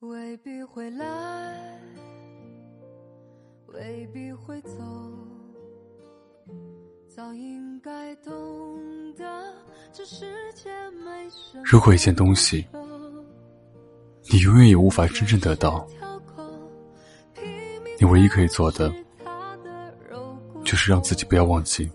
未必会来，未必会走，早应该懂得这世界没什么。如果一件东西你永远也无法真正得到，你唯一可以做的就是让自己不要忘记。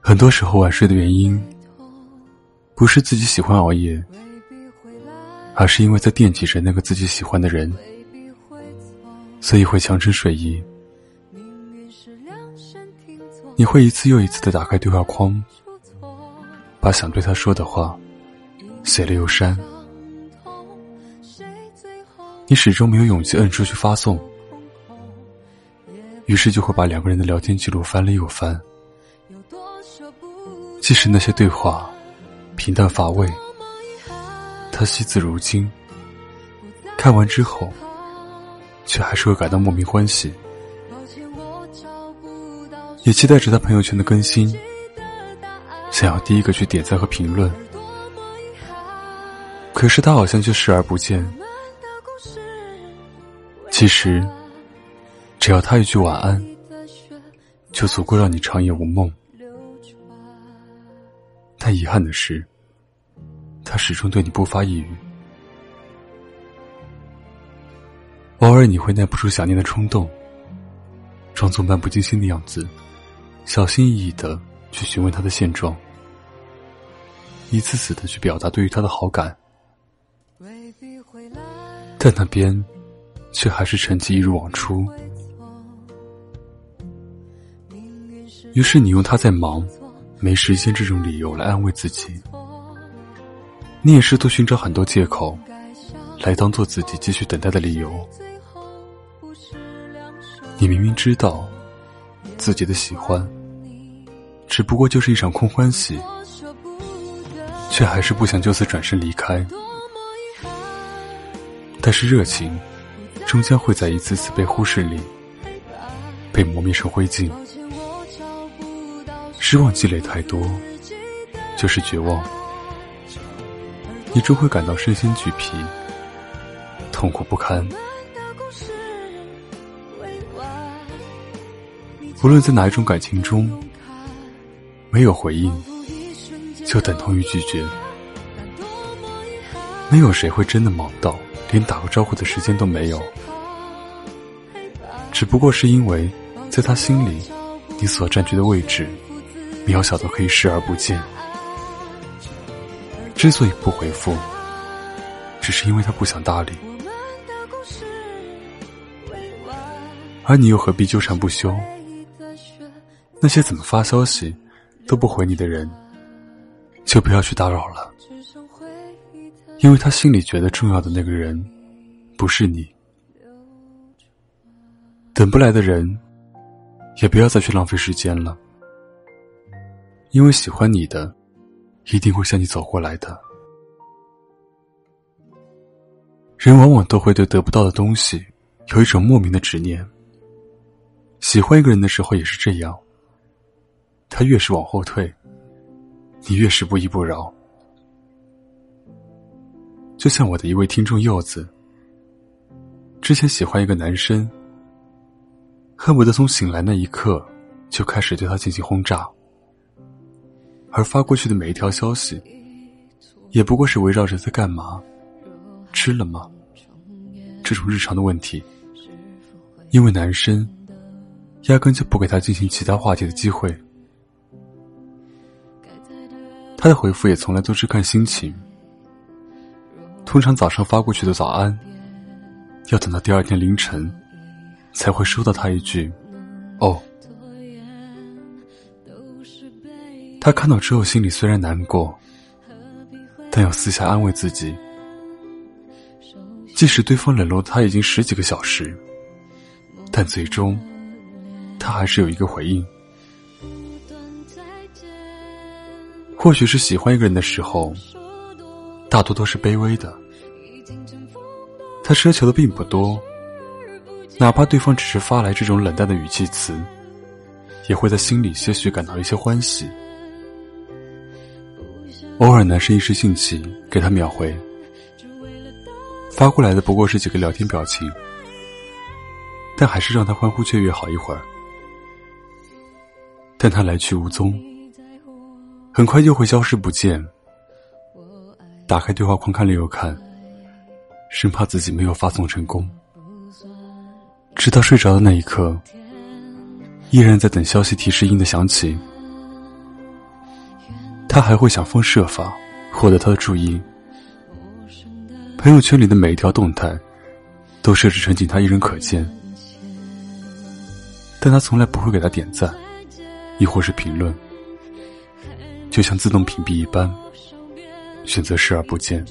很多时候晚睡的原因，不是自己喜欢熬夜。而是因为在惦记着那个自己喜欢的人，所以会强撑睡意。你会一次又一次的打开对话框，把想对他说的话写了又删。你始终没有勇气摁出去发送，于是就会把两个人的聊天记录翻了又翻。即使那些对话平淡乏味。他惜字如金，看完之后，却还是会感到莫名欢喜，也期待着他朋友圈的更新，想要第一个去点赞和评论。可是他好像却视而不见。其实，只要他一句晚安，就足够让你长夜无梦。但遗憾的是。他始终对你不发一语，偶尔你会耐不住想念的冲动，装作漫不经心的样子，小心翼翼的去询问他的现状，一次次的去表达对于他的好感，但那边却还是沉寂一如往初。于是你用他在忙、没时间这种理由来安慰自己。你也试图寻找很多借口，来当做自己继续等待的理由。你明明知道，自己的喜欢，只不过就是一场空欢喜，却还是不想就此转身离开。但是热情，终将会在一次次被忽视里，被磨灭成灰烬。失望积累太多，就是绝望。你终会感到身心俱疲，痛苦不堪。无论在哪一种感情中，没有回应，就等同于拒绝。没有谁会真的忙到连打个招呼的时间都没有，只不过是因为在他心里，你所占据的位置，渺小到可以视而不见。之所以不回复，只是因为他不想搭理，而你又何必纠缠不休？那些怎么发消息都不回你的人，就不要去打扰了，因为他心里觉得重要的那个人，不是你。等不来的人，也不要再去浪费时间了，因为喜欢你的。一定会向你走过来的。人往往都会对得不到的东西有一种莫名的执念。喜欢一个人的时候也是这样。他越是往后退，你越是不依不饶。就像我的一位听众柚子，之前喜欢一个男生，恨不得从醒来那一刻就开始对他进行轰炸。而发过去的每一条消息，也不过是围绕着在干嘛、吃了吗这种日常的问题。因为男生压根就不给他进行其他话题的机会，他的回复也从来都是看心情。通常早上发过去的早安，要等到第二天凌晨才会收到他一句“哦”。他看到之后，心里虽然难过，但要私下安慰自己：即使对方冷落他已经十几个小时，但最终他还是有一个回应。或许是喜欢一个人的时候，大多都是卑微的。他奢求的并不多，哪怕对方只是发来这种冷淡的语气词，也会在心里些许感到一些欢喜。偶尔，男生一时兴起给他秒回，发过来的不过是几个聊天表情，但还是让他欢呼雀跃好一会儿。但他来去无踪，很快又会消失不见。打开对话框看了又看，生怕自己没有发送成功。直到睡着的那一刻，依然在等消息提示音的响起。他还会想方设法获得他的注意。朋友圈里的每一条动态，都设置成仅他一人可见，但他从来不会给他点赞，亦或是评论，就像自动屏蔽一般，选择视而不见，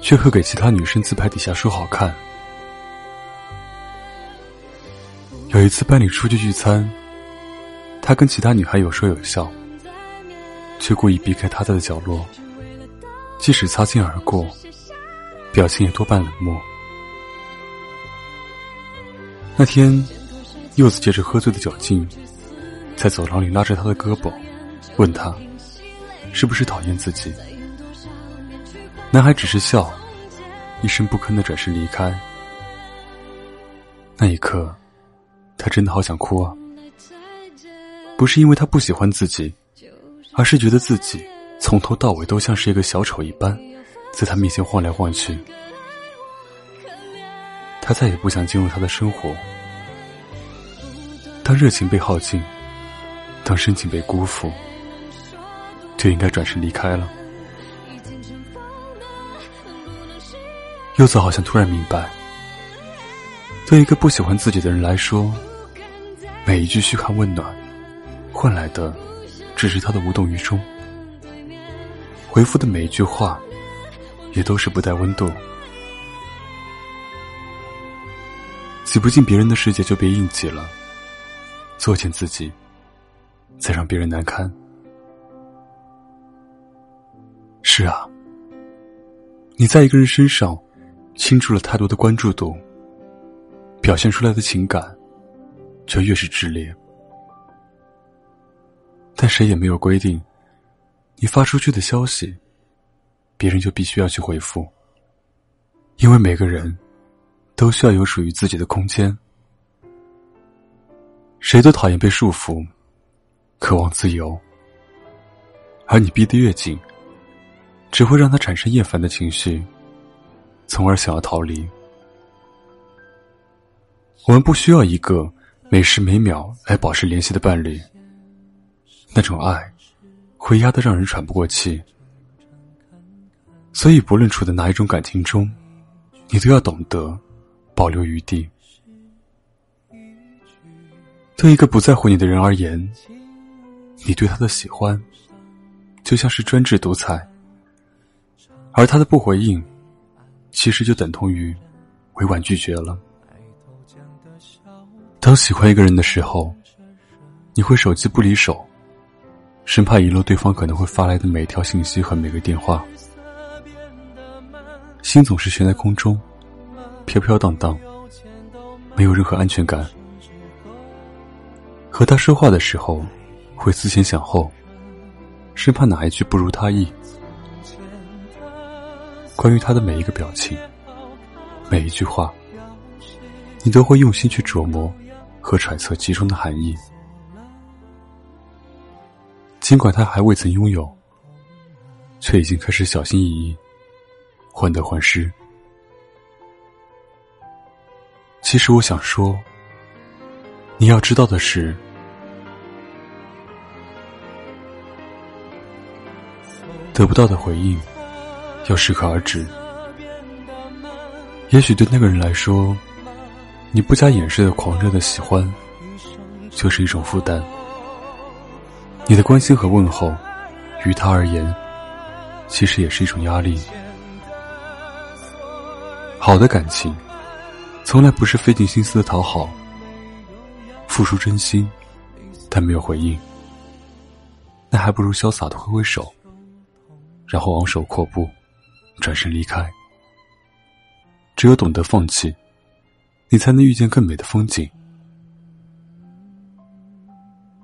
却会给其他女生自拍底下说好看。有一次班里出去聚餐，他跟其他女孩有说有笑。却故意避开他在的角落，即使擦肩而过，表情也多半冷漠。那天，柚子借着喝醉的酒劲，在走廊里拉着他的胳膊，问他：“是不是讨厌自己？”男孩只是笑，一声不吭的转身离开。那一刻，他真的好想哭啊！不是因为他不喜欢自己。而是觉得自己从头到尾都像是一个小丑一般，在他面前晃来晃去。他再也不想进入他的生活。当热情被耗尽，当深情被辜负，就应该转身离开了。柚子好像突然明白，对一个不喜欢自己的人来说，每一句嘘寒问暖，换来的。只是他的无动于衷，回复的每一句话，也都是不带温度。挤不进别人的世界就别硬挤了，作践自己，再让别人难堪。是啊，你在一个人身上倾注了太多的关注度，表现出来的情感就越是炽烈。但谁也没有规定，你发出去的消息，别人就必须要去回复。因为每个人都需要有属于自己的空间。谁都讨厌被束缚，渴望自由。而你逼得越紧，只会让他产生厌烦的情绪，从而想要逃离。我们不需要一个每时每秒来保持联系的伴侣。那种爱，会压得让人喘不过气。所以，不论处在哪一种感情中，你都要懂得保留余地。对一个不在乎你的人而言，你对他的喜欢，就像是专制独裁，而他的不回应，其实就等同于委婉拒绝了。当喜欢一个人的时候，你会手机不离手。生怕遗漏对方可能会发来的每一条信息和每个电话，心总是悬在空中，飘飘荡荡，没有任何安全感。和他说话的时候，会思前想后，生怕哪一句不如他意。关于他的每一个表情，每一句话，你都会用心去琢磨和揣测其中的含义。尽管他还未曾拥有，却已经开始小心翼翼，患得患失。其实我想说，你要知道的是，得不到的回应要适可而止。也许对那个人来说，你不加掩饰的狂热的喜欢，就是一种负担。你的关心和问候，于他而言，其实也是一种压力。好的感情，从来不是费尽心思的讨好，付出真心，但没有回应，那还不如潇洒的挥挥手，然后昂首阔步，转身离开。只有懂得放弃，你才能遇见更美的风景。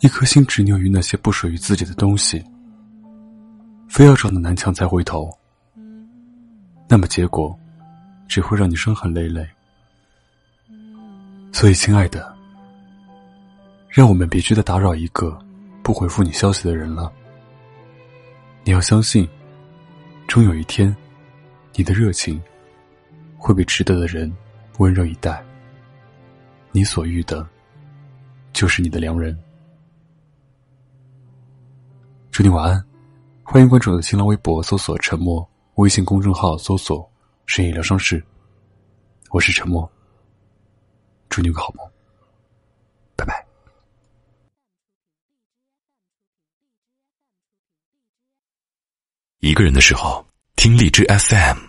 一颗心执拗于那些不属于自己的东西，非要撞到南墙才回头，那么结果只会让你伤痕累累。所以，亲爱的，让我们别去再打扰一个不回复你消息的人了。你要相信，终有一天，你的热情会被值得的人温柔以待。你所遇的，就是你的良人。祝你晚安，欢迎关注我的新浪微博，搜索“沉默”，微信公众号搜索“深夜疗伤室”。我是沉默，祝你有个好梦，拜拜。一个人的时候，听荔枝 FM。